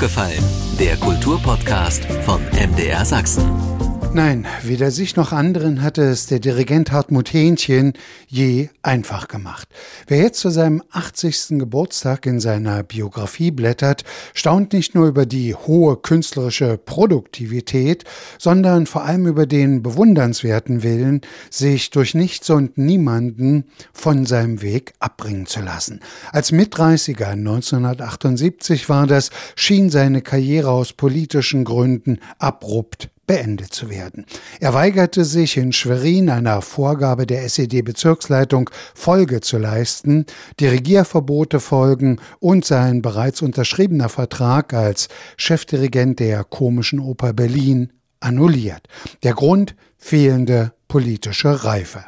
aufgefallen? Der Kulturpodcast von MDR Sachsen. Nein, weder sich noch anderen hatte es der Dirigent Hartmut Hähnchen je einfach gemacht. Wer jetzt zu seinem 80. Geburtstag in seiner Biografie blättert, staunt nicht nur über die hohe künstlerische Produktivität, sondern vor allem über den bewundernswerten Willen, sich durch nichts und niemanden von seinem Weg abbringen zu lassen. Als Mitreißiger 1978 war das, schien seine Karriere aus politischen Gründen abrupt beendet zu werden. Er weigerte sich in Schwerin einer Vorgabe der SED-Bezirksleitung Folge zu leisten, Dirigierverbote folgen und sein bereits unterschriebener Vertrag als Chefdirigent der Komischen Oper Berlin annulliert. Der Grund fehlende politische Reife.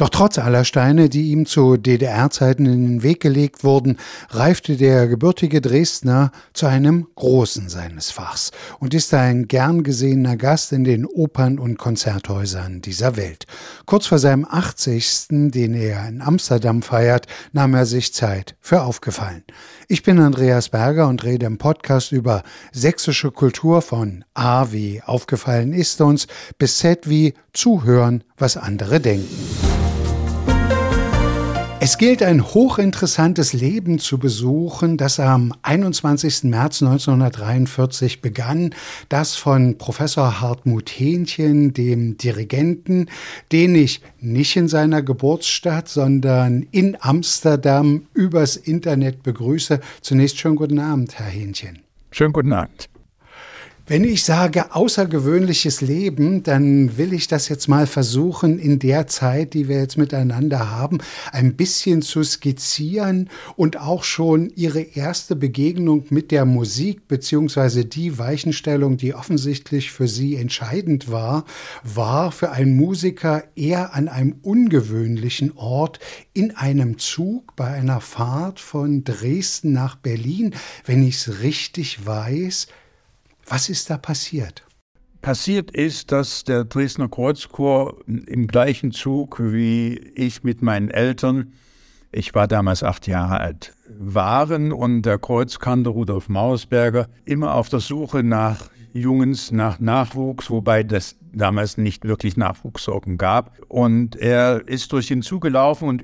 Doch trotz aller Steine, die ihm zu DDR-Zeiten in den Weg gelegt wurden, reifte der gebürtige Dresdner zu einem Großen seines Fachs und ist ein gern gesehener Gast in den Opern- und Konzerthäusern dieser Welt. Kurz vor seinem 80., den er in Amsterdam feiert, nahm er sich Zeit für Aufgefallen. Ich bin Andreas Berger und rede im Podcast über sächsische Kultur von A wie aufgefallen ist uns bis Z wie zuhören, was andere denken. Es gilt ein hochinteressantes Leben zu besuchen, das am 21. März 1943 begann, das von Professor Hartmut Hähnchen, dem Dirigenten, den ich nicht in seiner Geburtsstadt, sondern in Amsterdam übers Internet begrüße. Zunächst schönen guten Abend, Herr Hähnchen. Schönen guten Abend. Wenn ich sage außergewöhnliches Leben, dann will ich das jetzt mal versuchen, in der Zeit, die wir jetzt miteinander haben, ein bisschen zu skizzieren und auch schon Ihre erste Begegnung mit der Musik beziehungsweise die Weichenstellung, die offensichtlich für Sie entscheidend war, war für einen Musiker eher an einem ungewöhnlichen Ort in einem Zug bei einer Fahrt von Dresden nach Berlin, wenn ich es richtig weiß, was ist da passiert? Passiert ist, dass der Dresdner Kreuzchor im gleichen Zug wie ich mit meinen Eltern, ich war damals acht Jahre alt, waren und der Kreuzkanter Rudolf Mausberger immer auf der Suche nach Jungens, nach Nachwuchs, wobei das damals nicht wirklich Nachwuchssorgen gab. Und er ist durch den Zug gelaufen und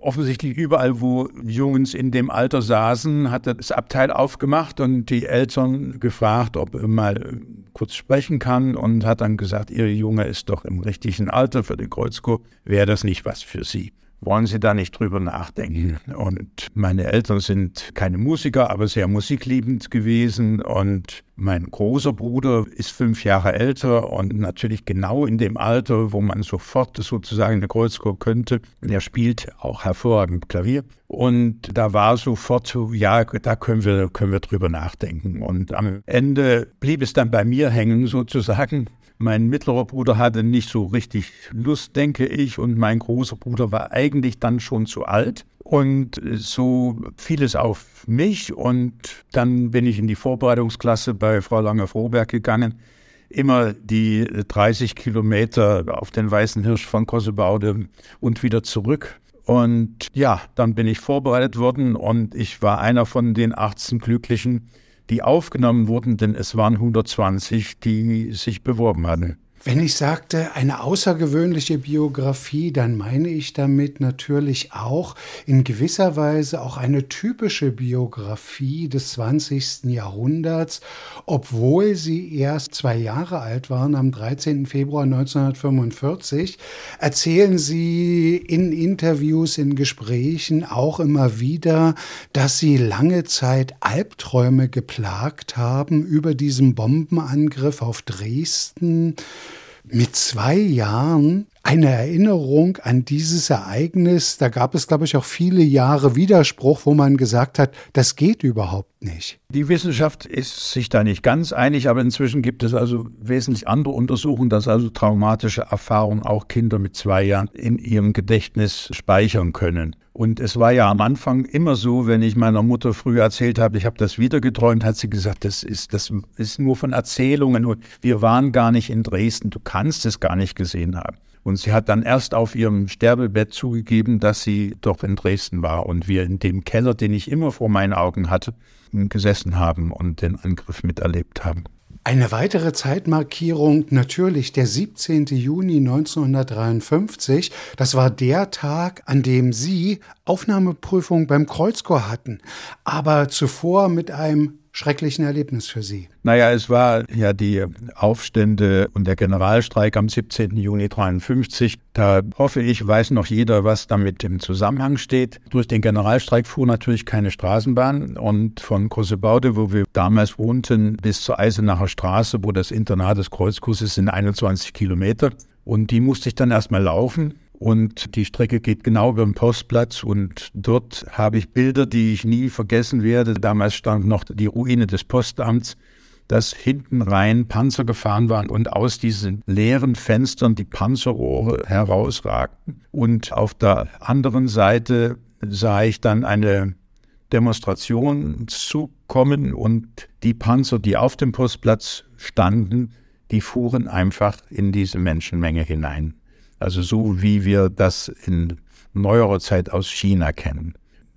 offensichtlich überall, wo Jungs in dem Alter saßen, hat er das Abteil aufgemacht und die Eltern gefragt, ob er mal kurz sprechen kann und hat dann gesagt, Ihr Junge ist doch im richtigen Alter für den Kreuzchor, wäre das nicht was für Sie? Wollen Sie da nicht drüber nachdenken? Und meine Eltern sind keine Musiker, aber sehr musikliebend gewesen. Und mein großer Bruder ist fünf Jahre älter und natürlich genau in dem Alter, wo man sofort sozusagen eine Kreuzchor könnte. Der spielt auch hervorragend Klavier. Und da war sofort so, ja, da können wir, können wir drüber nachdenken. Und am Ende blieb es dann bei mir hängen sozusagen. Mein mittlerer Bruder hatte nicht so richtig Lust, denke ich, und mein großer Bruder war eigentlich dann schon zu alt. Und so fiel es auf mich und dann bin ich in die Vorbereitungsklasse bei Frau Lange-Froberg gegangen. Immer die 30 Kilometer auf den Weißen Hirsch von Kossebaude und wieder zurück. Und ja, dann bin ich vorbereitet worden und ich war einer von den 18 Glücklichen, die aufgenommen wurden, denn es waren 120, die sich beworben hatten. Wenn ich sagte, eine außergewöhnliche Biografie, dann meine ich damit natürlich auch in gewisser Weise auch eine typische Biografie des 20. Jahrhunderts, obwohl sie erst zwei Jahre alt waren, am 13. Februar 1945, erzählen sie in Interviews, in Gesprächen auch immer wieder, dass sie lange Zeit Albträume geplagt haben über diesen Bombenangriff auf Dresden mit zwei Jahren eine Erinnerung an dieses Ereignis. Da gab es, glaube ich, auch viele Jahre Widerspruch, wo man gesagt hat, das geht überhaupt nicht. Die Wissenschaft ist sich da nicht ganz einig, aber inzwischen gibt es also wesentlich andere Untersuchungen, dass also traumatische Erfahrungen auch Kinder mit zwei Jahren in ihrem Gedächtnis speichern können. Und es war ja am Anfang immer so, wenn ich meiner Mutter früher erzählt habe, ich habe das wieder geträumt, hat sie gesagt, das ist, das ist nur von Erzählungen und wir waren gar nicht in Dresden, du kannst es gar nicht gesehen haben. Und sie hat dann erst auf ihrem Sterbebett zugegeben, dass sie doch in Dresden war und wir in dem Keller, den ich immer vor meinen Augen hatte, gesessen haben und den Angriff miterlebt haben. Eine weitere Zeitmarkierung natürlich der 17. Juni 1953. Das war der Tag, an dem Sie Aufnahmeprüfung beim Kreuzchor hatten, aber zuvor mit einem schrecklichen Erlebnis für Sie? Naja, es war ja die Aufstände und der Generalstreik am 17. Juni 53. Da hoffe ich, weiß noch jeder, was damit im Zusammenhang steht. Durch den Generalstreik fuhr natürlich keine Straßenbahn und von Großebaude, wo wir damals wohnten, bis zur Eisenacher Straße, wo das Internat des Kreuzkurses sind 21 Kilometer. Und die musste ich dann erstmal laufen. Und die Strecke geht genau über den Postplatz und dort habe ich Bilder, die ich nie vergessen werde. Damals stand noch die Ruine des Postamts, dass hinten rein Panzer gefahren waren und aus diesen leeren Fenstern die Panzerrohre herausragten. Und auf der anderen Seite sah ich dann eine Demonstration zukommen und die Panzer, die auf dem Postplatz standen, die fuhren einfach in diese Menschenmenge hinein. Also so wie wir das in neuerer Zeit aus China kennen.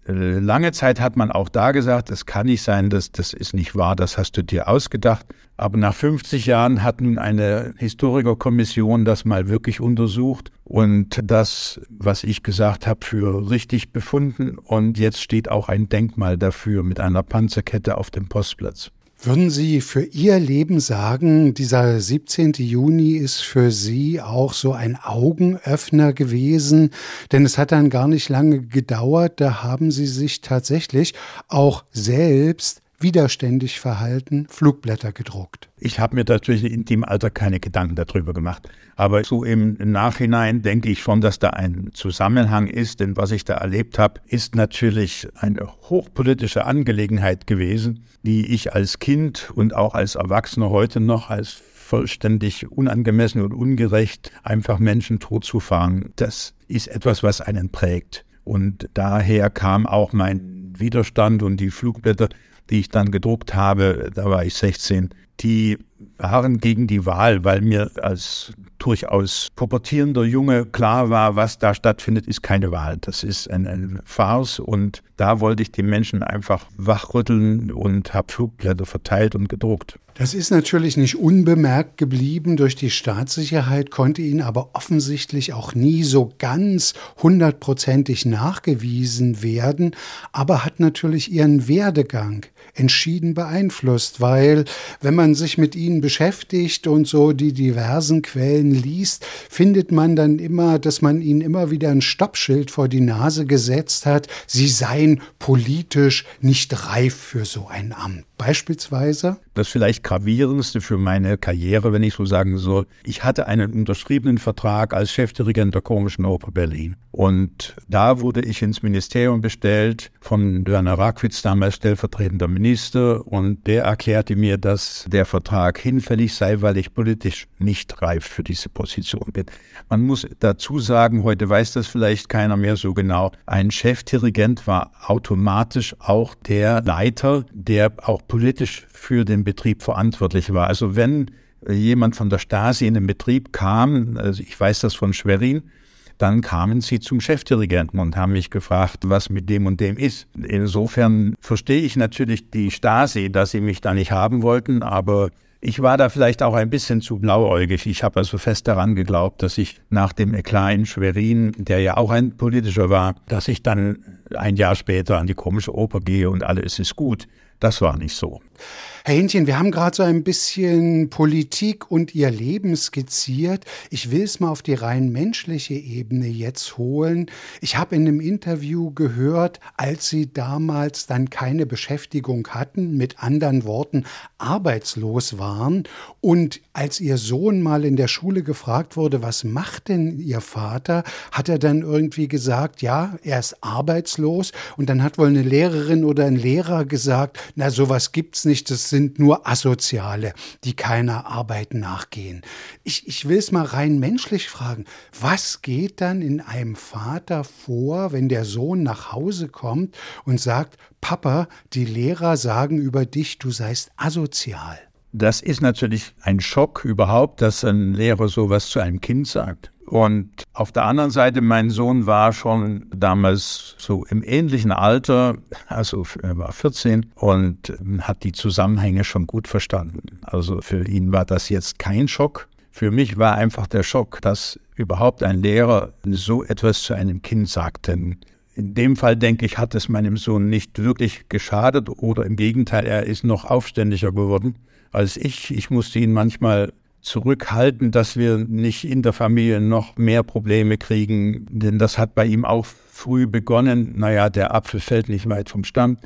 Äh, lange Zeit hat man auch da gesagt, es kann nicht sein, das, das ist nicht wahr, das hast du dir ausgedacht. Aber nach 50 Jahren hat nun eine Historikerkommission das mal wirklich untersucht und das, was ich gesagt habe, für richtig befunden. Und jetzt steht auch ein Denkmal dafür mit einer Panzerkette auf dem Postplatz. Würden Sie für Ihr Leben sagen, dieser 17. Juni ist für Sie auch so ein Augenöffner gewesen? Denn es hat dann gar nicht lange gedauert, da haben Sie sich tatsächlich auch selbst widerständig verhalten, Flugblätter gedruckt. Ich habe mir natürlich in dem Alter keine Gedanken darüber gemacht. Aber so im Nachhinein denke ich schon, dass da ein Zusammenhang ist. Denn was ich da erlebt habe, ist natürlich eine hochpolitische Angelegenheit gewesen, die ich als Kind und auch als Erwachsener heute noch als vollständig unangemessen und ungerecht einfach Menschen totzufahren. Das ist etwas, was einen prägt. Und daher kam auch mein Widerstand und die Flugblätter die ich dann gedruckt habe, da war ich 16, die waren gegen die Wahl, weil mir als durchaus pubertierender Junge klar war, was da stattfindet, ist keine Wahl. Das ist ein, ein Farce und da wollte ich die Menschen einfach wachrütteln und habe Flugblätter verteilt und gedruckt. Das ist natürlich nicht unbemerkt geblieben durch die Staatssicherheit, konnte ihnen aber offensichtlich auch nie so ganz hundertprozentig nachgewiesen werden, aber hat natürlich ihren Werdegang entschieden beeinflusst, weil wenn man sich mit ihnen beschäftigt und so die diversen Quellen liest, findet man dann immer, dass man ihnen immer wieder ein Stoppschild vor die Nase gesetzt hat, sie seien politisch nicht reif für so ein Amt. Beispielsweise? Das vielleicht gravierendste für meine Karriere, wenn ich so sagen soll. Ich hatte einen unterschriebenen Vertrag als Chefdirigent der Komischen Oper Berlin. Und da wurde ich ins Ministerium bestellt von Werner Rakwitz, damals stellvertretender Minister. Und der erklärte mir, dass der Vertrag hinfällig sei, weil ich politisch nicht reif für diese Position bin. Man muss dazu sagen, heute weiß das vielleicht keiner mehr so genau. Ein Chefdirigent war automatisch auch der Leiter, der auch politisch für den Betrieb verantwortlich war. Also wenn jemand von der Stasi in den Betrieb kam, also ich weiß das von Schwerin, dann kamen sie zum Chefdirigenten und haben mich gefragt, was mit dem und dem ist. Insofern verstehe ich natürlich die Stasi, dass sie mich da nicht haben wollten, aber ich war da vielleicht auch ein bisschen zu blauäugig. Ich habe also fest daran geglaubt, dass ich nach dem Eklat in Schwerin, der ja auch ein politischer war, dass ich dann ein Jahr später an die komische Oper gehe und alles ist gut. Das war nicht so. Herr Hähnchen, wir haben gerade so ein bisschen Politik und Ihr Leben skizziert. Ich will es mal auf die rein menschliche Ebene jetzt holen. Ich habe in einem Interview gehört, als Sie damals dann keine Beschäftigung hatten, mit anderen Worten arbeitslos waren und als Ihr Sohn mal in der Schule gefragt wurde, was macht denn Ihr Vater, hat er dann irgendwie gesagt, ja, er ist arbeitslos und dann hat wohl eine Lehrerin oder ein Lehrer gesagt, na sowas gibt's nicht, das sind nur Asoziale, die keiner Arbeit nachgehen. Ich, ich will es mal rein menschlich fragen. Was geht dann in einem Vater vor, wenn der Sohn nach Hause kommt und sagt, Papa, die Lehrer sagen über dich, du seist asozial? Das ist natürlich ein Schock überhaupt, dass ein Lehrer sowas zu einem Kind sagt. Und auf der anderen Seite, mein Sohn war schon damals so im ähnlichen Alter, also er war 14 und hat die Zusammenhänge schon gut verstanden. Also für ihn war das jetzt kein Schock. Für mich war einfach der Schock, dass überhaupt ein Lehrer so etwas zu einem Kind sagt. Denn in dem Fall, denke ich, hat es meinem Sohn nicht wirklich geschadet oder im Gegenteil, er ist noch aufständiger geworden als ich. Ich musste ihn manchmal zurückhalten, dass wir nicht in der Familie noch mehr Probleme kriegen, denn das hat bei ihm auch früh begonnen. Naja, der Apfel fällt nicht weit vom Stamm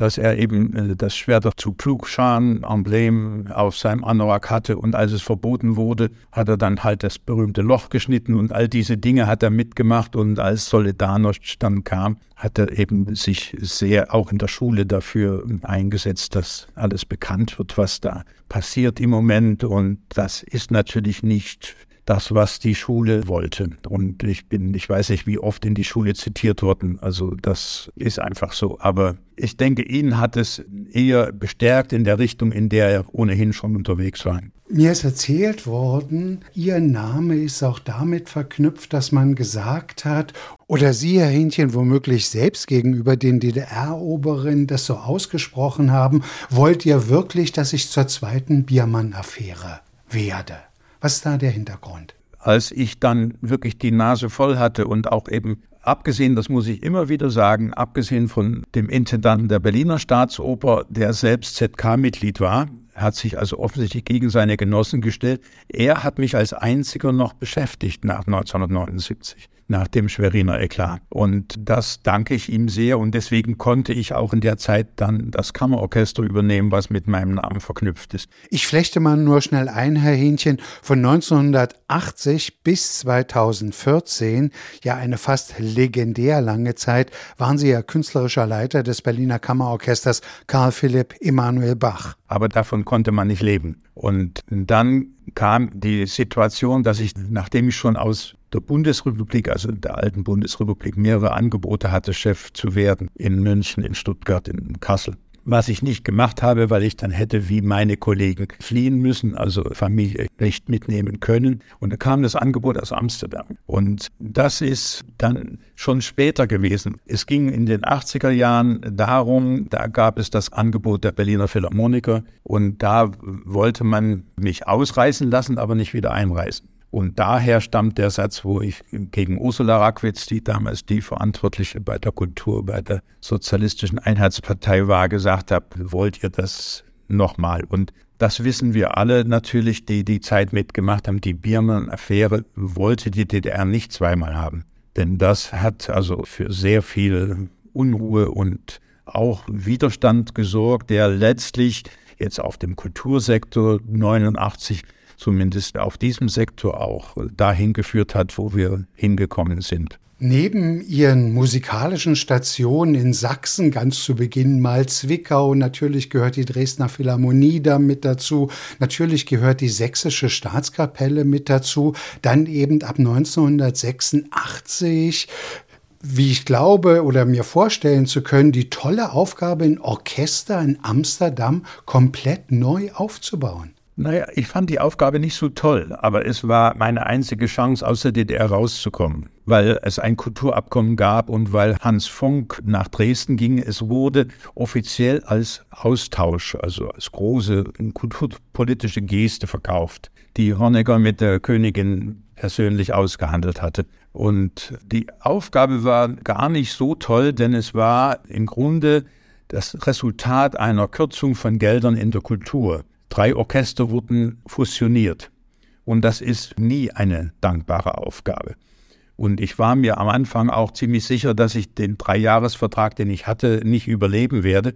dass er eben äh, das Schwert zu Pflugscharen-Emblem auf seinem Anorak hatte. Und als es verboten wurde, hat er dann halt das berühmte Loch geschnitten und all diese Dinge hat er mitgemacht. Und als Solidarność dann kam, hat er eben sich sehr auch in der Schule dafür eingesetzt, dass alles bekannt wird, was da passiert im Moment. Und das ist natürlich nicht das, was die Schule wollte. Und ich bin, ich weiß nicht, wie oft in die Schule zitiert worden. Also das ist einfach so. Aber ich denke, ihn hat es eher bestärkt in der Richtung, in der er ohnehin schon unterwegs war. Mir ist erzählt worden, Ihr Name ist auch damit verknüpft, dass man gesagt hat, oder Sie, Herr Hähnchen, womöglich selbst gegenüber den DDR-Oberen das so ausgesprochen haben, wollt ihr wirklich, dass ich zur zweiten Biermann-Affäre werde? Was ist da der Hintergrund? Als ich dann wirklich die Nase voll hatte und auch eben abgesehen, das muss ich immer wieder sagen, abgesehen von dem Intendanten der Berliner Staatsoper, der selbst ZK-Mitglied war, hat sich also offensichtlich gegen seine Genossen gestellt. Er hat mich als einziger noch beschäftigt nach 1979 nach dem Schweriner Eklat. Und das danke ich ihm sehr und deswegen konnte ich auch in der Zeit dann das Kammerorchester übernehmen, was mit meinem Namen verknüpft ist. Ich flechte mal nur schnell ein, Herr Hähnchen, von 1980 bis 2014, ja eine fast legendär lange Zeit, waren Sie ja künstlerischer Leiter des Berliner Kammerorchesters Karl Philipp Emanuel Bach. Aber davon konnte man nicht leben. Und dann kam die Situation, dass ich, nachdem ich schon aus der Bundesrepublik, also der alten Bundesrepublik, mehrere Angebote hatte, Chef zu werden in München, in Stuttgart, in Kassel was ich nicht gemacht habe, weil ich dann hätte wie meine Kollegen fliehen müssen, also Familie nicht mitnehmen können. Und da kam das Angebot aus Amsterdam. Und das ist dann schon später gewesen. Es ging in den 80er Jahren darum, da gab es das Angebot der Berliner Philharmoniker und da wollte man mich ausreißen lassen, aber nicht wieder einreißen. Und daher stammt der Satz, wo ich gegen Ursula Rackwitz, die damals die Verantwortliche bei der Kultur, bei der Sozialistischen Einheitspartei war, gesagt habe, wollt ihr das nochmal? Und das wissen wir alle natürlich, die die Zeit mitgemacht haben. Die Biermann-Affäre wollte die DDR nicht zweimal haben. Denn das hat also für sehr viel Unruhe und auch Widerstand gesorgt, der letztlich jetzt auf dem Kultursektor 89 zumindest auf diesem Sektor auch dahin geführt hat, wo wir hingekommen sind. Neben ihren musikalischen Stationen in Sachsen, ganz zu Beginn mal Zwickau, natürlich gehört die Dresdner Philharmonie da mit dazu, natürlich gehört die Sächsische Staatskapelle mit dazu, dann eben ab 1986 wie ich glaube oder mir vorstellen zu können, die tolle Aufgabe, ein Orchester in Amsterdam komplett neu aufzubauen. Naja, ich fand die Aufgabe nicht so toll, aber es war meine einzige Chance, aus der DDR rauszukommen, weil es ein Kulturabkommen gab und weil Hans Funk nach Dresden ging. Es wurde offiziell als Austausch, also als große kulturpolitische Geste verkauft, die Honecker mit der Königin persönlich ausgehandelt hatte. Und die Aufgabe war gar nicht so toll, denn es war im Grunde das Resultat einer Kürzung von Geldern in der Kultur. Drei Orchester wurden fusioniert. Und das ist nie eine dankbare Aufgabe. Und ich war mir am Anfang auch ziemlich sicher, dass ich den Dreijahresvertrag, den ich hatte, nicht überleben werde,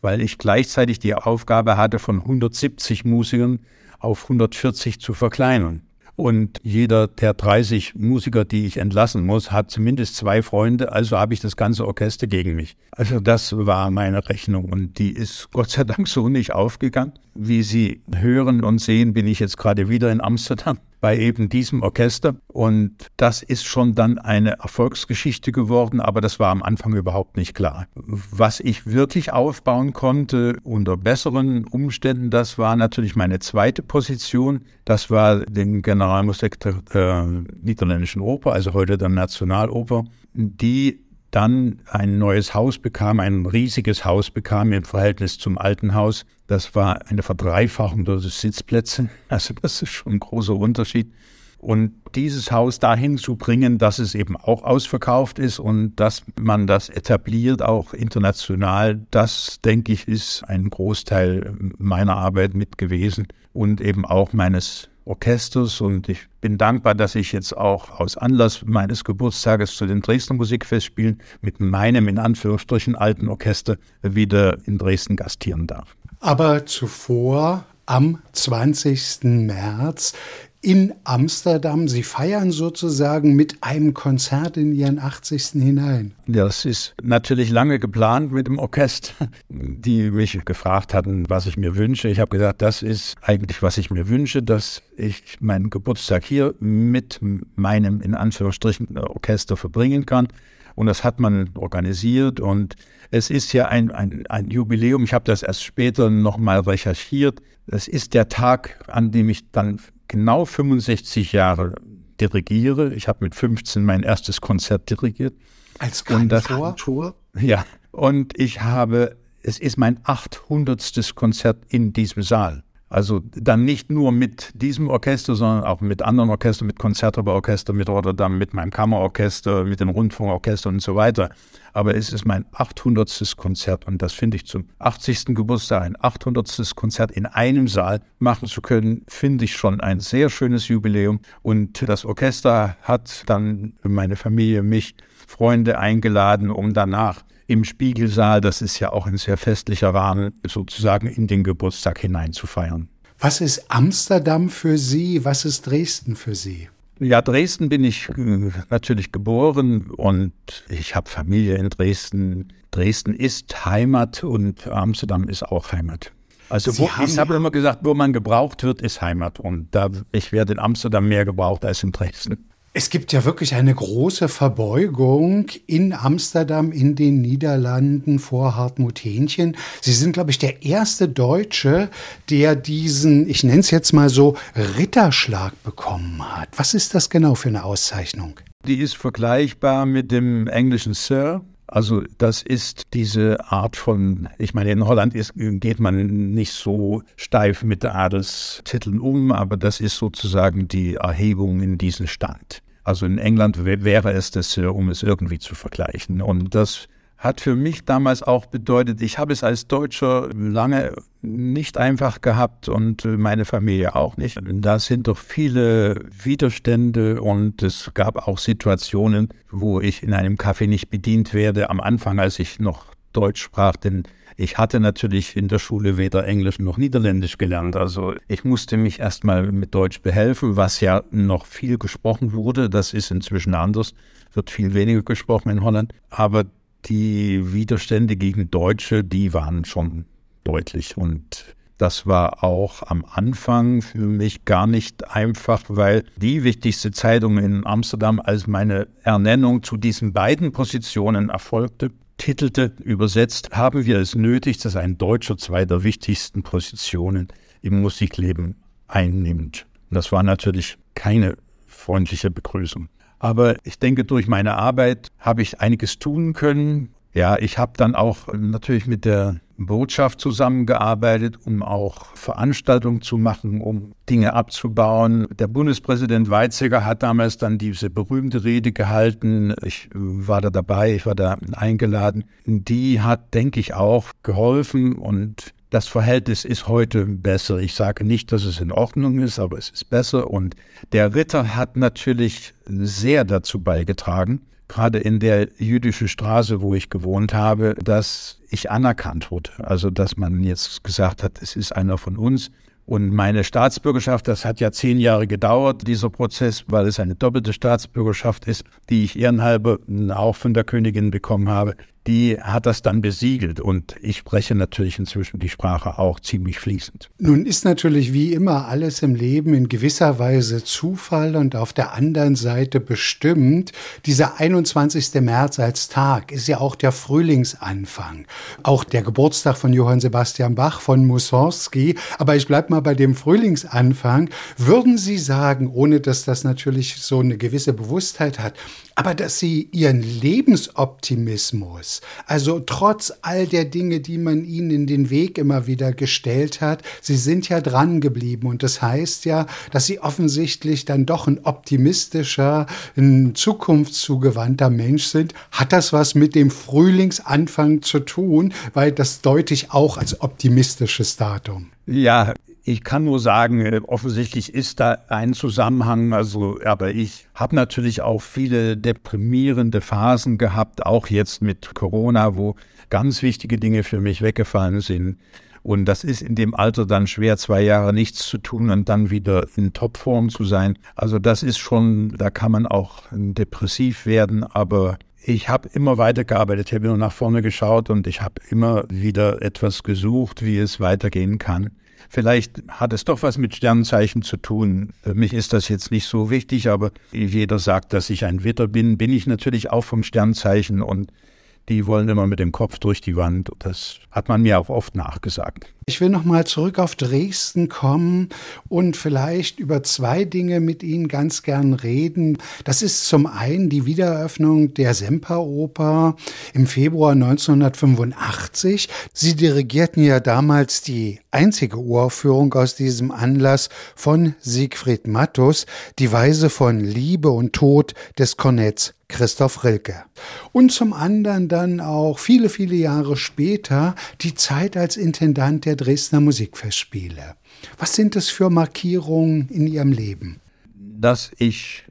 weil ich gleichzeitig die Aufgabe hatte, von 170 Musikern auf 140 zu verkleinern. Und jeder der 30 Musiker, die ich entlassen muss, hat zumindest zwei Freunde, also habe ich das ganze Orchester gegen mich. Also das war meine Rechnung und die ist Gott sei Dank so nicht aufgegangen. Wie Sie hören und sehen, bin ich jetzt gerade wieder in Amsterdam bei eben diesem Orchester. Und das ist schon dann eine Erfolgsgeschichte geworden, aber das war am Anfang überhaupt nicht klar. Was ich wirklich aufbauen konnte unter besseren Umständen, das war natürlich meine zweite Position. Das war den Generalmusik der äh, Niederländischen Oper, also heute der Nationaloper, die dann ein neues Haus bekam, ein riesiges Haus bekam im Verhältnis zum alten Haus. Das war eine Verdreifachung der Sitzplätze. Also das ist schon ein großer Unterschied. Und dieses Haus dahin zu bringen, dass es eben auch ausverkauft ist und dass man das etabliert, auch international, das, denke ich, ist ein Großteil meiner Arbeit mit gewesen und eben auch meines Orchesters und ich bin dankbar, dass ich jetzt auch aus Anlass meines Geburtstages zu den Dresdner Musikfestspielen mit meinem in Anführungsstrichen alten Orchester wieder in Dresden gastieren darf. Aber zuvor am 20. März in Amsterdam. Sie feiern sozusagen mit einem Konzert in Ihren 80. hinein. Das ist natürlich lange geplant mit dem Orchester, die mich gefragt hatten, was ich mir wünsche. Ich habe gesagt, das ist eigentlich, was ich mir wünsche, dass ich meinen Geburtstag hier mit meinem, in Anführungsstrichen, Orchester verbringen kann. Und das hat man organisiert und es ist ja ein, ein, ein Jubiläum. Ich habe das erst später nochmal recherchiert. Das ist der Tag, an dem ich dann genau 65 Jahre dirigiere. Ich habe mit 15 mein erstes Konzert dirigiert. Als Kantor? Ja. Und ich habe, es ist mein 800. Konzert in diesem Saal. Also dann nicht nur mit diesem Orchester, sondern auch mit anderen Orchestern, mit Konzertgebauorchester, mit Rotterdam, mit meinem Kammerorchester, mit dem Rundfunkorchester und so weiter. Aber es ist mein 800. Konzert und das finde ich zum 80. Geburtstag, ein 800. Konzert in einem Saal machen zu können, finde ich schon ein sehr schönes Jubiläum. Und das Orchester hat dann meine Familie, mich, Freunde eingeladen, um danach im Spiegelsaal, das ist ja auch ein sehr festlicher Rahmen, sozusagen in den Geburtstag hineinzufeiern. Was ist Amsterdam für Sie? Was ist Dresden für Sie? Ja, Dresden bin ich äh, natürlich geboren und ich habe Familie in Dresden. Dresden ist Heimat und Amsterdam ist auch Heimat. Also wo, ich habe immer gesagt, wo man gebraucht wird, ist Heimat. Und da, ich werde in Amsterdam mehr gebraucht als in Dresden. Es gibt ja wirklich eine große Verbeugung in Amsterdam, in den Niederlanden vor Hartmut Hähnchen. Sie sind, glaube ich, der erste Deutsche, der diesen, ich nenne es jetzt mal so, Ritterschlag bekommen hat. Was ist das genau für eine Auszeichnung? Die ist vergleichbar mit dem englischen Sir. Also das ist diese Art von, ich meine, in Holland ist, geht man nicht so steif mit Adelstiteln um, aber das ist sozusagen die Erhebung in diesen Stand. Also in England wäre es das, um es irgendwie zu vergleichen. Und das hat für mich damals auch bedeutet, ich habe es als Deutscher lange nicht einfach gehabt und meine Familie auch nicht. Da sind doch viele Widerstände und es gab auch Situationen, wo ich in einem Café nicht bedient werde. Am Anfang, als ich noch Deutsch sprach, denn ich hatte natürlich in der Schule weder Englisch noch Niederländisch gelernt. Also ich musste mich erstmal mit Deutsch behelfen, was ja noch viel gesprochen wurde. Das ist inzwischen anders, wird viel weniger gesprochen in Holland. Aber die Widerstände gegen Deutsche, die waren schon deutlich und das war auch am Anfang für mich gar nicht einfach, weil die wichtigste Zeitung in Amsterdam, als meine Ernennung zu diesen beiden Positionen erfolgte, titelte übersetzt, haben wir es nötig, dass ein Deutscher zwei der wichtigsten Positionen im Musikleben einnimmt. Das war natürlich keine freundliche Begrüßung. Aber ich denke, durch meine Arbeit habe ich einiges tun können. Ja, ich habe dann auch natürlich mit der Botschaft zusammengearbeitet, um auch Veranstaltungen zu machen, um Dinge abzubauen. Der Bundespräsident Weizsäcker hat damals dann diese berühmte Rede gehalten. Ich war da dabei, ich war da eingeladen. Die hat, denke ich, auch geholfen und das Verhältnis ist heute besser. Ich sage nicht, dass es in Ordnung ist, aber es ist besser. Und der Ritter hat natürlich sehr dazu beigetragen, gerade in der jüdischen Straße, wo ich gewohnt habe, dass ich anerkannt wurde. Also, dass man jetzt gesagt hat, es ist einer von uns. Und meine Staatsbürgerschaft, das hat ja zehn Jahre gedauert, dieser Prozess, weil es eine doppelte Staatsbürgerschaft ist, die ich ehrenhalber auch von der Königin bekommen habe. Die hat das dann besiegelt und ich spreche natürlich inzwischen die Sprache auch ziemlich fließend. Nun ist natürlich wie immer alles im Leben in gewisser Weise Zufall und auf der anderen Seite bestimmt. Dieser 21. März als Tag ist ja auch der Frühlingsanfang. Auch der Geburtstag von Johann Sebastian Bach von Mussorgsky. Aber ich bleibe mal bei dem Frühlingsanfang. Würden Sie sagen, ohne dass das natürlich so eine gewisse Bewusstheit hat, aber dass Sie Ihren Lebensoptimismus, also trotz all der Dinge, die man Ihnen in den Weg immer wieder gestellt hat, Sie sind ja dran geblieben und das heißt ja, dass Sie offensichtlich dann doch ein optimistischer, ein zukunftszugewandter Mensch sind. Hat das was mit dem Frühlingsanfang zu tun? Weil das deute ich auch als optimistisches Datum. Ja, ich kann nur sagen, äh, offensichtlich ist da ein Zusammenhang. Also, aber ich habe natürlich auch viele deprimierende Phasen gehabt, auch jetzt mit Corona, wo ganz wichtige Dinge für mich weggefallen sind. Und das ist in dem Alter dann schwer, zwei Jahre nichts zu tun und dann wieder in Topform zu sein. Also das ist schon, da kann man auch depressiv werden, aber ich habe immer weitergearbeitet, ich habe immer nach vorne geschaut und ich habe immer wieder etwas gesucht, wie es weitergehen kann. Vielleicht hat es doch was mit Sternzeichen zu tun. Für mich ist das jetzt nicht so wichtig, aber jeder sagt, dass ich ein Witter bin, bin ich natürlich auch vom Sternzeichen und die wollen immer mit dem Kopf durch die Wand. Das hat man mir auch oft nachgesagt. Ich will noch mal zurück auf Dresden kommen und vielleicht über zwei Dinge mit Ihnen ganz gern reden. Das ist zum einen die Wiedereröffnung der Semperoper im Februar 1985. Sie dirigierten ja damals die einzige Uraufführung aus diesem Anlass von Siegfried Mattus, Die Weise von Liebe und Tod des Kornetts Christoph Rilke. Und zum anderen dann auch viele, viele Jahre später die Zeit als Intendant der Dresdner Musikfestspiele. Was sind das für Markierungen in Ihrem Leben? Dass ich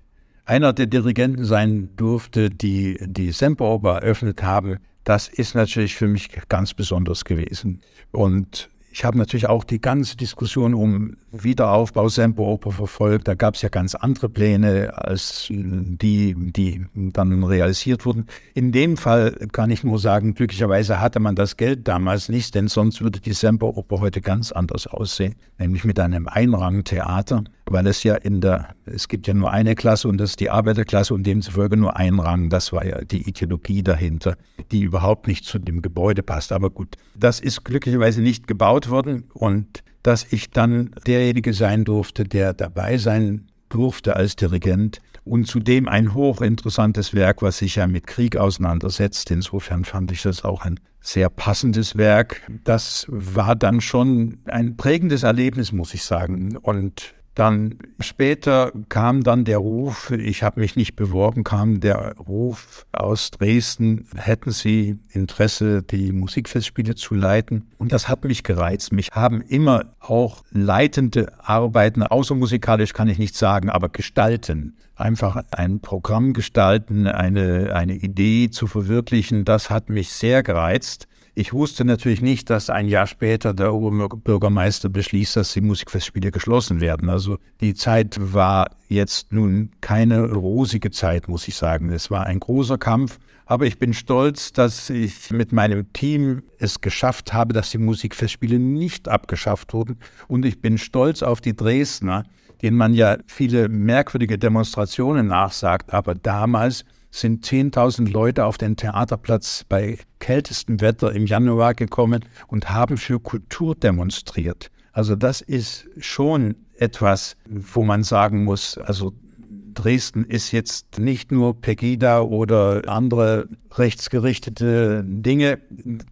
einer der Dirigenten sein durfte, die die Semperoper eröffnet haben, das ist natürlich für mich ganz besonders gewesen. Und ich habe natürlich auch die ganze Diskussion um Wiederaufbau Semperoper verfolgt. Da gab es ja ganz andere Pläne als die, die dann realisiert wurden. In dem Fall kann ich nur sagen, glücklicherweise hatte man das Geld damals nicht, denn sonst würde die Semperoper heute ganz anders aussehen, nämlich mit einem Einrangtheater, weil es ja in der, es gibt ja nur eine Klasse und das ist die Arbeiterklasse und demzufolge nur ein Rang. Das war ja die Ideologie dahinter, die überhaupt nicht zu dem Gebäude passt. Aber gut, das ist glücklicherweise nicht gebaut worden und dass ich dann derjenige sein durfte, der dabei sein durfte als Dirigent und zudem ein hochinteressantes Werk, was sich ja mit Krieg auseinandersetzt. Insofern fand ich das auch ein sehr passendes Werk. Das war dann schon ein prägendes Erlebnis, muss ich sagen. Und dann später kam dann der Ruf, ich habe mich nicht beworben, kam der Ruf aus Dresden, hätten Sie Interesse, die Musikfestspiele zu leiten? Und das hat mich gereizt. Mich haben immer auch leitende Arbeiten, außermusikalisch kann ich nicht sagen, aber gestalten. Einfach ein Programm gestalten, eine, eine Idee zu verwirklichen, das hat mich sehr gereizt. Ich wusste natürlich nicht, dass ein Jahr später der Oberbürgermeister beschließt, dass die Musikfestspiele geschlossen werden. Also die Zeit war jetzt nun keine rosige Zeit, muss ich sagen. Es war ein großer Kampf. Aber ich bin stolz, dass ich mit meinem Team es geschafft habe, dass die Musikfestspiele nicht abgeschafft wurden. Und ich bin stolz auf die Dresdner, denen man ja viele merkwürdige Demonstrationen nachsagt. Aber damals sind 10.000 Leute auf den Theaterplatz bei kältestem Wetter im Januar gekommen und haben für Kultur demonstriert. Also das ist schon etwas, wo man sagen muss, also Dresden ist jetzt nicht nur Pegida oder andere rechtsgerichtete Dinge.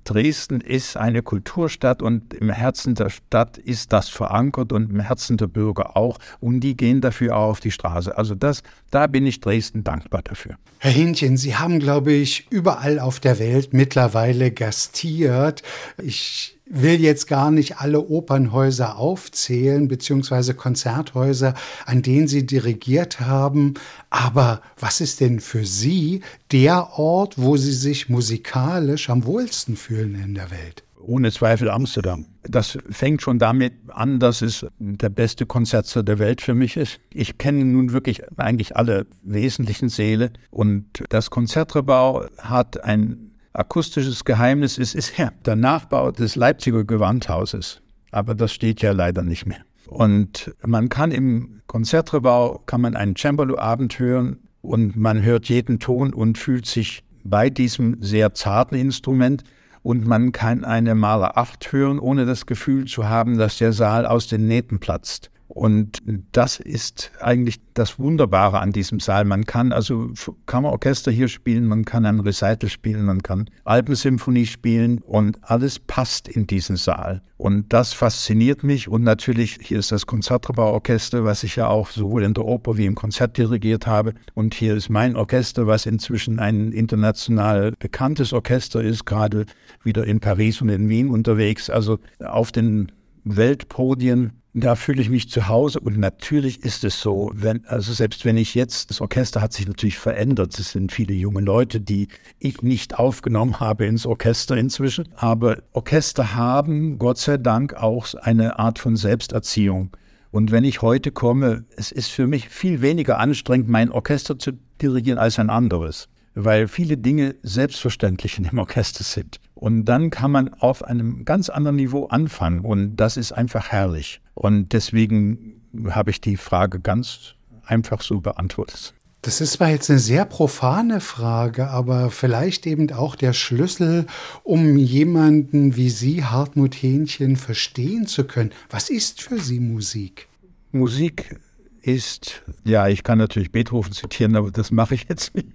Dresden ist eine Kulturstadt und im Herzen der Stadt ist das verankert und im Herzen der Bürger auch. Und die gehen dafür auch auf die Straße. Also das, da bin ich Dresden dankbar dafür. Herr Hähnchen, Sie haben, glaube ich, überall auf der Welt mittlerweile gastiert. Ich will jetzt gar nicht alle Opernhäuser aufzählen, beziehungsweise Konzerthäuser, an denen Sie dirigiert haben. Aber was ist denn für Sie der Ort, wo Sie sich musikalisch am wohlsten fühlen in der Welt? Ohne Zweifel Amsterdam. Das fängt schon damit an, dass es der beste Konzertsaal der Welt für mich ist. Ich kenne nun wirklich eigentlich alle wesentlichen Säle und das Konzertrebau hat ein akustisches Geheimnis ist, ist ja der Nachbau des Leipziger Gewandhauses. Aber das steht ja leider nicht mehr. Und man kann im Konzertrebau, kann man einen Cembalo-Abend hören und man hört jeden Ton und fühlt sich bei diesem sehr zarten Instrument und man kann eine Maler 8 hören, ohne das Gefühl zu haben, dass der Saal aus den Nähten platzt. Und das ist eigentlich das Wunderbare an diesem Saal. Man kann also Kammerorchester hier spielen, man kann ein Recital spielen, man kann Alpensymphonie spielen und alles passt in diesen Saal. Und das fasziniert mich. Und natürlich, hier ist das Konzertgebauorchester, was ich ja auch sowohl in der Oper wie im Konzert dirigiert habe. Und hier ist mein Orchester, was inzwischen ein international bekanntes Orchester ist, gerade wieder in Paris und in Wien unterwegs. Also auf den Weltpodien da fühle ich mich zu Hause und natürlich ist es so, wenn, also selbst wenn ich jetzt, das Orchester hat sich natürlich verändert, es sind viele junge Leute, die ich nicht aufgenommen habe ins Orchester inzwischen, aber Orchester haben Gott sei Dank auch eine Art von Selbsterziehung. Und wenn ich heute komme, es ist für mich viel weniger anstrengend, mein Orchester zu dirigieren als ein anderes, weil viele Dinge selbstverständlich in dem Orchester sind. Und dann kann man auf einem ganz anderen Niveau anfangen und das ist einfach herrlich. Und deswegen habe ich die Frage ganz einfach so beantwortet. Das ist zwar jetzt eine sehr profane Frage, aber vielleicht eben auch der Schlüssel, um jemanden wie Sie, Hartmut Hähnchen, verstehen zu können. Was ist für Sie Musik? Musik ist, ja, ich kann natürlich Beethoven zitieren, aber das mache ich jetzt nicht.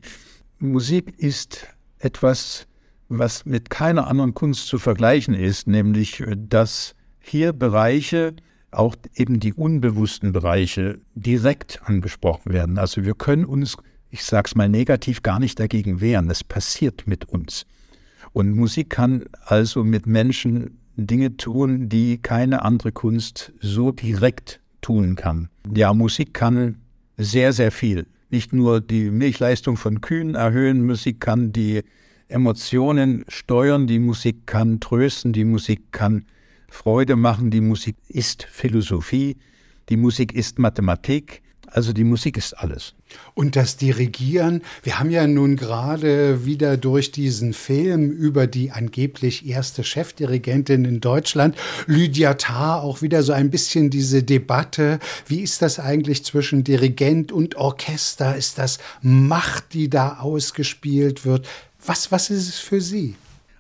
Musik ist etwas, was mit keiner anderen Kunst zu vergleichen ist, nämlich äh, dass hier Bereiche, auch eben die unbewussten Bereiche, direkt angesprochen werden. Also wir können uns, ich sage es mal negativ, gar nicht dagegen wehren. Es passiert mit uns. Und Musik kann also mit Menschen Dinge tun, die keine andere Kunst so direkt tun kann. Ja, Musik kann sehr, sehr viel. Nicht nur die Milchleistung von Kühen erhöhen, Musik kann die Emotionen steuern, die Musik kann trösten, die Musik kann Freude machen, die Musik ist Philosophie, die Musik ist Mathematik, also die Musik ist alles. Und das Dirigieren, wir haben ja nun gerade wieder durch diesen Film über die angeblich erste Chefdirigentin in Deutschland, Lydia Tarr, auch wieder so ein bisschen diese Debatte. Wie ist das eigentlich zwischen Dirigent und Orchester? Ist das Macht, die da ausgespielt wird? Was, was ist es für Sie?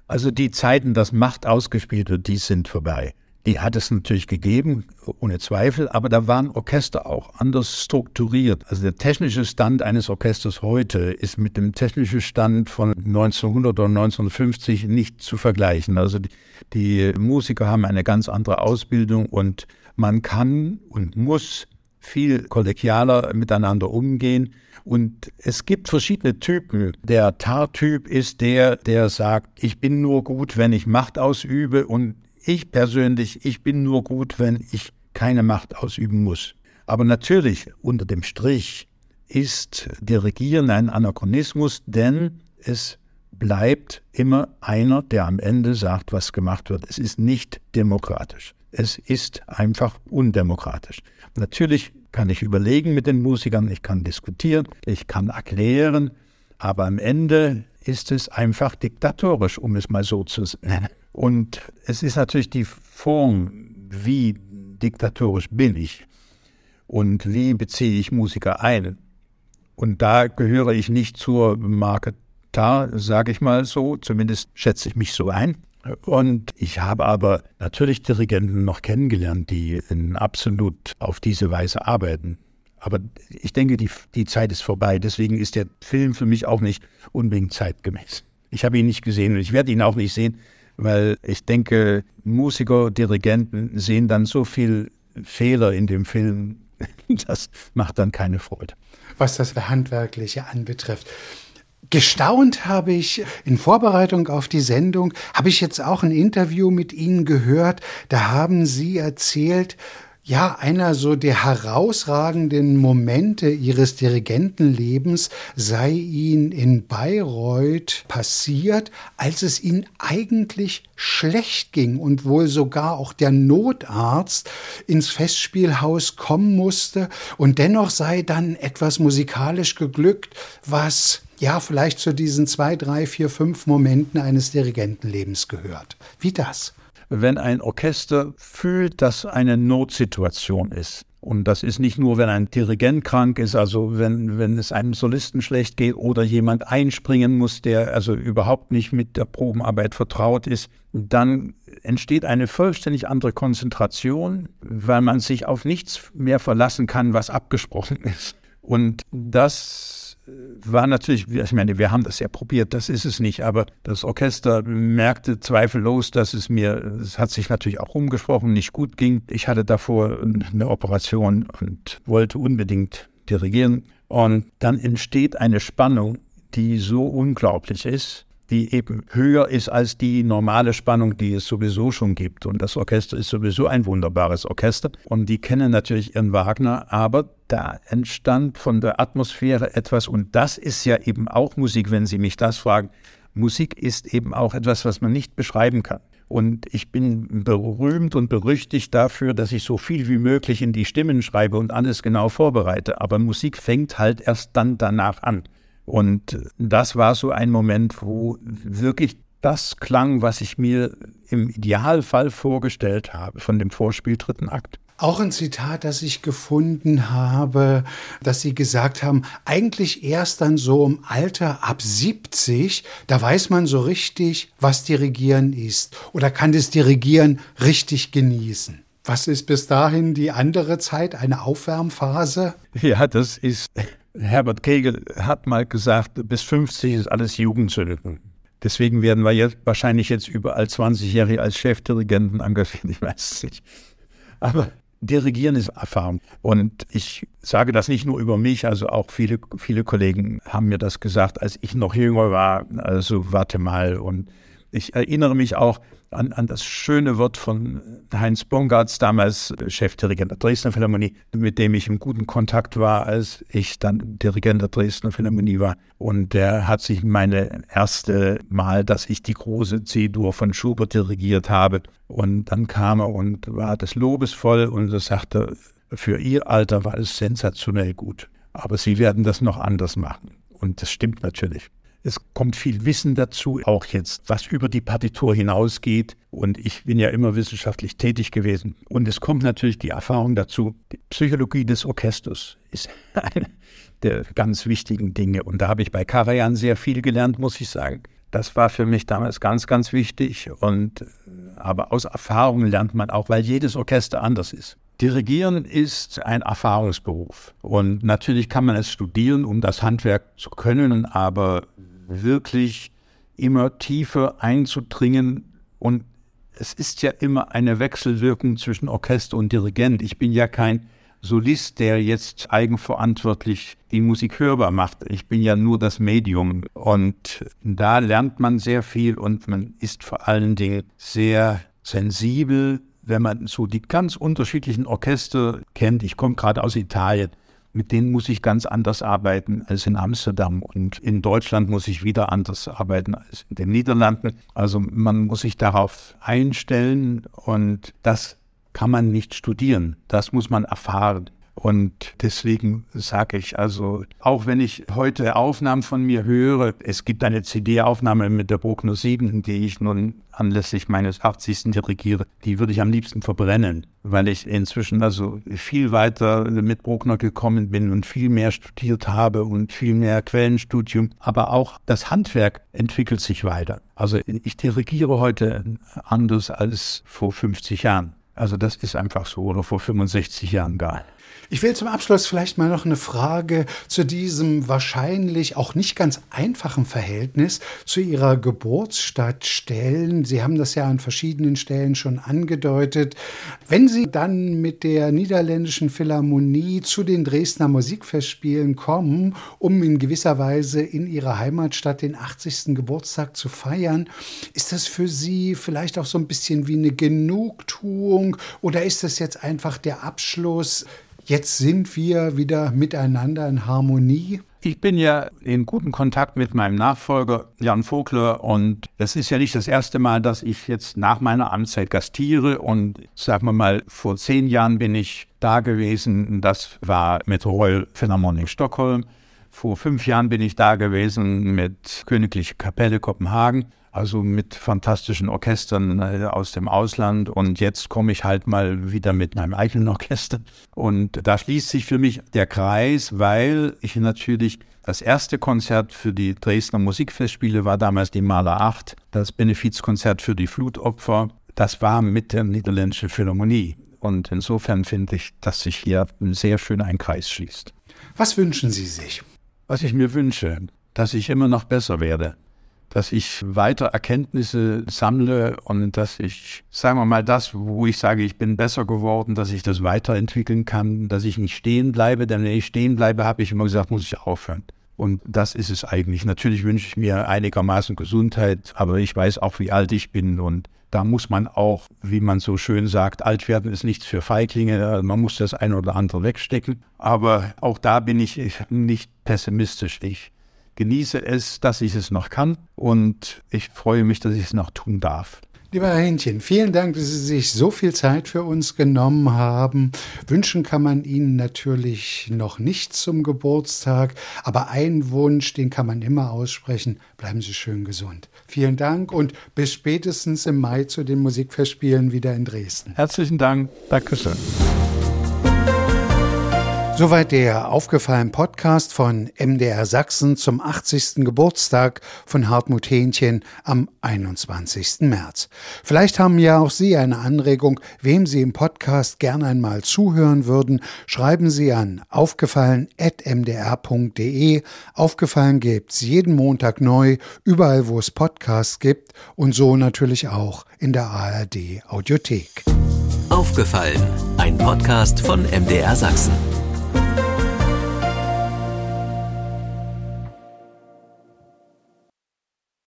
Also die Zeiten, dass Macht ausgespielt wird, die sind vorbei. Die hat es natürlich gegeben, ohne Zweifel, aber da waren Orchester auch anders strukturiert. Also der technische Stand eines Orchesters heute ist mit dem technischen Stand von 1900 oder 1950 nicht zu vergleichen. Also die, die Musiker haben eine ganz andere Ausbildung und man kann und muss viel kollegialer miteinander umgehen. Und es gibt verschiedene Typen. Der Tar-Typ ist der, der sagt, ich bin nur gut, wenn ich Macht ausübe und ich persönlich, ich bin nur gut, wenn ich keine Macht ausüben muss. Aber natürlich, unter dem Strich ist Dirigieren ein Anachronismus, denn es bleibt immer einer, der am Ende sagt, was gemacht wird. Es ist nicht demokratisch. Es ist einfach undemokratisch. Natürlich kann ich überlegen mit den Musikern, ich kann diskutieren, ich kann erklären, aber am Ende ist es einfach diktatorisch, um es mal so zu nennen. Und es ist natürlich die Form, wie diktatorisch bin ich und wie beziehe ich Musiker ein. Und da gehöre ich nicht zur Marke Tar, sage ich mal so, zumindest schätze ich mich so ein. Und ich habe aber natürlich Dirigenten noch kennengelernt, die absolut auf diese Weise arbeiten. Aber ich denke, die, die Zeit ist vorbei. Deswegen ist der Film für mich auch nicht unbedingt zeitgemäß. Ich habe ihn nicht gesehen und ich werde ihn auch nicht sehen, weil ich denke, Musiker, Dirigenten sehen dann so viel Fehler in dem Film, das macht dann keine Freude. Was das Handwerkliche anbetrifft. Gestaunt habe ich in Vorbereitung auf die Sendung, habe ich jetzt auch ein Interview mit Ihnen gehört. Da haben Sie erzählt, ja, einer so der herausragenden Momente ihres Dirigentenlebens sei ihnen in Bayreuth passiert, als es ihnen eigentlich schlecht ging und wohl sogar auch der Notarzt ins Festspielhaus kommen musste und dennoch sei dann etwas musikalisch geglückt, was ja vielleicht zu diesen zwei, drei, vier, fünf Momenten eines Dirigentenlebens gehört. Wie das? wenn ein Orchester fühlt, dass eine Notsituation ist. Und das ist nicht nur, wenn ein Dirigent krank ist, also wenn, wenn es einem Solisten schlecht geht oder jemand einspringen muss, der also überhaupt nicht mit der Probenarbeit vertraut ist, dann entsteht eine vollständig andere Konzentration, weil man sich auf nichts mehr verlassen kann, was abgesprochen ist. Und das war natürlich, ich meine, wir haben das ja probiert, das ist es nicht, aber das Orchester merkte zweifellos, dass es mir, es hat sich natürlich auch rumgesprochen, nicht gut ging. Ich hatte davor eine Operation und wollte unbedingt dirigieren. Und dann entsteht eine Spannung, die so unglaublich ist, die eben höher ist als die normale Spannung, die es sowieso schon gibt. Und das Orchester ist sowieso ein wunderbares Orchester. Und die kennen natürlich ihren Wagner, aber da entstand von der Atmosphäre etwas. Und das ist ja eben auch Musik, wenn Sie mich das fragen. Musik ist eben auch etwas, was man nicht beschreiben kann. Und ich bin berühmt und berüchtigt dafür, dass ich so viel wie möglich in die Stimmen schreibe und alles genau vorbereite. Aber Musik fängt halt erst dann danach an. Und das war so ein Moment, wo wirklich das klang, was ich mir im Idealfall vorgestellt habe von dem Vorspiel dritten Akt. Auch ein Zitat, das ich gefunden habe, dass Sie gesagt haben, eigentlich erst dann so im Alter ab 70, da weiß man so richtig, was Dirigieren ist oder kann das Dirigieren richtig genießen. Was ist bis dahin die andere Zeit, eine Aufwärmphase? Ja, das ist Herbert Kegel hat mal gesagt, bis 50 ist alles Jugendsünde. Deswegen werden wir jetzt wahrscheinlich jetzt überall 20-Jährige als Chefdirigenten engagiert, ich weiß es nicht. Aber Dirigieren ist Erfahrung. Und ich sage das nicht nur über mich, also auch viele, viele Kollegen haben mir das gesagt, als ich noch jünger war. Also warte mal. Und ich erinnere mich auch, an, an das schöne Wort von Heinz Bongartz, damals Chefdirigent der Dresdner Philharmonie, mit dem ich im guten Kontakt war, als ich dann Dirigent der Dresdner Philharmonie war. Und der hat sich meine erste Mal, dass ich die große C-Dur von Schubert dirigiert habe. Und dann kam er und war das lobesvoll und er sagte, für ihr Alter war es sensationell gut. Aber sie werden das noch anders machen. Und das stimmt natürlich. Es kommt viel Wissen dazu, auch jetzt, was über die Partitur hinausgeht. Und ich bin ja immer wissenschaftlich tätig gewesen. Und es kommt natürlich die Erfahrung dazu. Die Psychologie des Orchesters ist eine der ganz wichtigen Dinge. Und da habe ich bei Karajan sehr viel gelernt, muss ich sagen. Das war für mich damals ganz, ganz wichtig. Und äh, aber aus Erfahrung lernt man auch, weil jedes Orchester anders ist. Dirigieren ist ein Erfahrungsberuf. Und natürlich kann man es studieren, um das Handwerk zu können, aber wirklich immer tiefer einzudringen. Und es ist ja immer eine Wechselwirkung zwischen Orchester und Dirigent. Ich bin ja kein Solist, der jetzt eigenverantwortlich die Musik hörbar macht. Ich bin ja nur das Medium. Und da lernt man sehr viel und man ist vor allen Dingen sehr sensibel, wenn man so die ganz unterschiedlichen Orchester kennt. Ich komme gerade aus Italien mit denen muss ich ganz anders arbeiten als in Amsterdam. Und in Deutschland muss ich wieder anders arbeiten als in den Niederlanden. Also man muss sich darauf einstellen und das kann man nicht studieren. Das muss man erfahren. Und deswegen sage ich also, auch wenn ich heute Aufnahmen von mir höre, es gibt eine CD-Aufnahme mit der Bruckner 7, die ich nun anlässlich meines 80. dirigiere, die würde ich am liebsten verbrennen, weil ich inzwischen also viel weiter mit Bruckner gekommen bin und viel mehr studiert habe und viel mehr Quellenstudium. Aber auch das Handwerk entwickelt sich weiter. Also ich dirigiere heute anders als vor 50 Jahren. Also das ist einfach so oder vor 65 Jahren gar. Ich will zum Abschluss vielleicht mal noch eine Frage zu diesem wahrscheinlich auch nicht ganz einfachen Verhältnis zu Ihrer Geburtsstadt stellen. Sie haben das ja an verschiedenen Stellen schon angedeutet. Wenn Sie dann mit der niederländischen Philharmonie zu den Dresdner Musikfestspielen kommen, um in gewisser Weise in Ihrer Heimatstadt den 80. Geburtstag zu feiern, ist das für Sie vielleicht auch so ein bisschen wie eine Genugtuung oder ist das jetzt einfach der Abschluss? Jetzt sind wir wieder miteinander in Harmonie. Ich bin ja in gutem Kontakt mit meinem Nachfolger Jan Vogler und das ist ja nicht das erste Mal, dass ich jetzt nach meiner Amtszeit gastiere und sagen wir mal, vor zehn Jahren bin ich da gewesen. Das war mit Royal Philharmonic Stockholm. Vor fünf Jahren bin ich da gewesen mit Königliche Kapelle Kopenhagen also mit fantastischen Orchestern äh, aus dem Ausland. Und jetzt komme ich halt mal wieder mit meinem eigenen Orchester. Und da schließt sich für mich der Kreis, weil ich natürlich das erste Konzert für die Dresdner Musikfestspiele war damals die Maler 8, das Benefizkonzert für die Flutopfer. Das war mit der niederländischen Philharmonie. Und insofern finde ich, dass sich hier sehr schön ein Kreis schließt. Was wünschen Sie sich? Was ich mir wünsche, dass ich immer noch besser werde dass ich weiter Erkenntnisse sammle und dass ich, sagen wir mal, das, wo ich sage, ich bin besser geworden, dass ich das weiterentwickeln kann, dass ich nicht stehen bleibe, denn wenn ich stehen bleibe, habe ich immer gesagt, muss ich aufhören. Und das ist es eigentlich. Natürlich wünsche ich mir einigermaßen Gesundheit, aber ich weiß auch, wie alt ich bin und da muss man auch, wie man so schön sagt, alt werden ist nichts für Feiglinge. Man muss das eine oder andere wegstecken. Aber auch da bin ich nicht pessimistisch. Ich genieße es, dass ich es noch kann und ich freue mich, dass ich es noch tun darf. Lieber Herr Hähnchen, vielen Dank, dass Sie sich so viel Zeit für uns genommen haben. Wünschen kann man Ihnen natürlich noch nicht zum Geburtstag, aber einen Wunsch, den kann man immer aussprechen. Bleiben Sie schön gesund. Vielen Dank und bis spätestens im Mai zu den Musikfestspielen wieder in Dresden. Herzlichen Dank. Dankeschön. Soweit der aufgefallen Podcast von MDR Sachsen zum 80. Geburtstag von Hartmut Hähnchen am 21. März. Vielleicht haben ja auch Sie eine Anregung, wem Sie im Podcast gern einmal zuhören würden. Schreiben Sie an aufgefallen.mdr.de. Aufgefallen gibt's jeden Montag neu, überall wo es Podcasts gibt und so natürlich auch in der ARD Audiothek. Aufgefallen, ein Podcast von MDR Sachsen.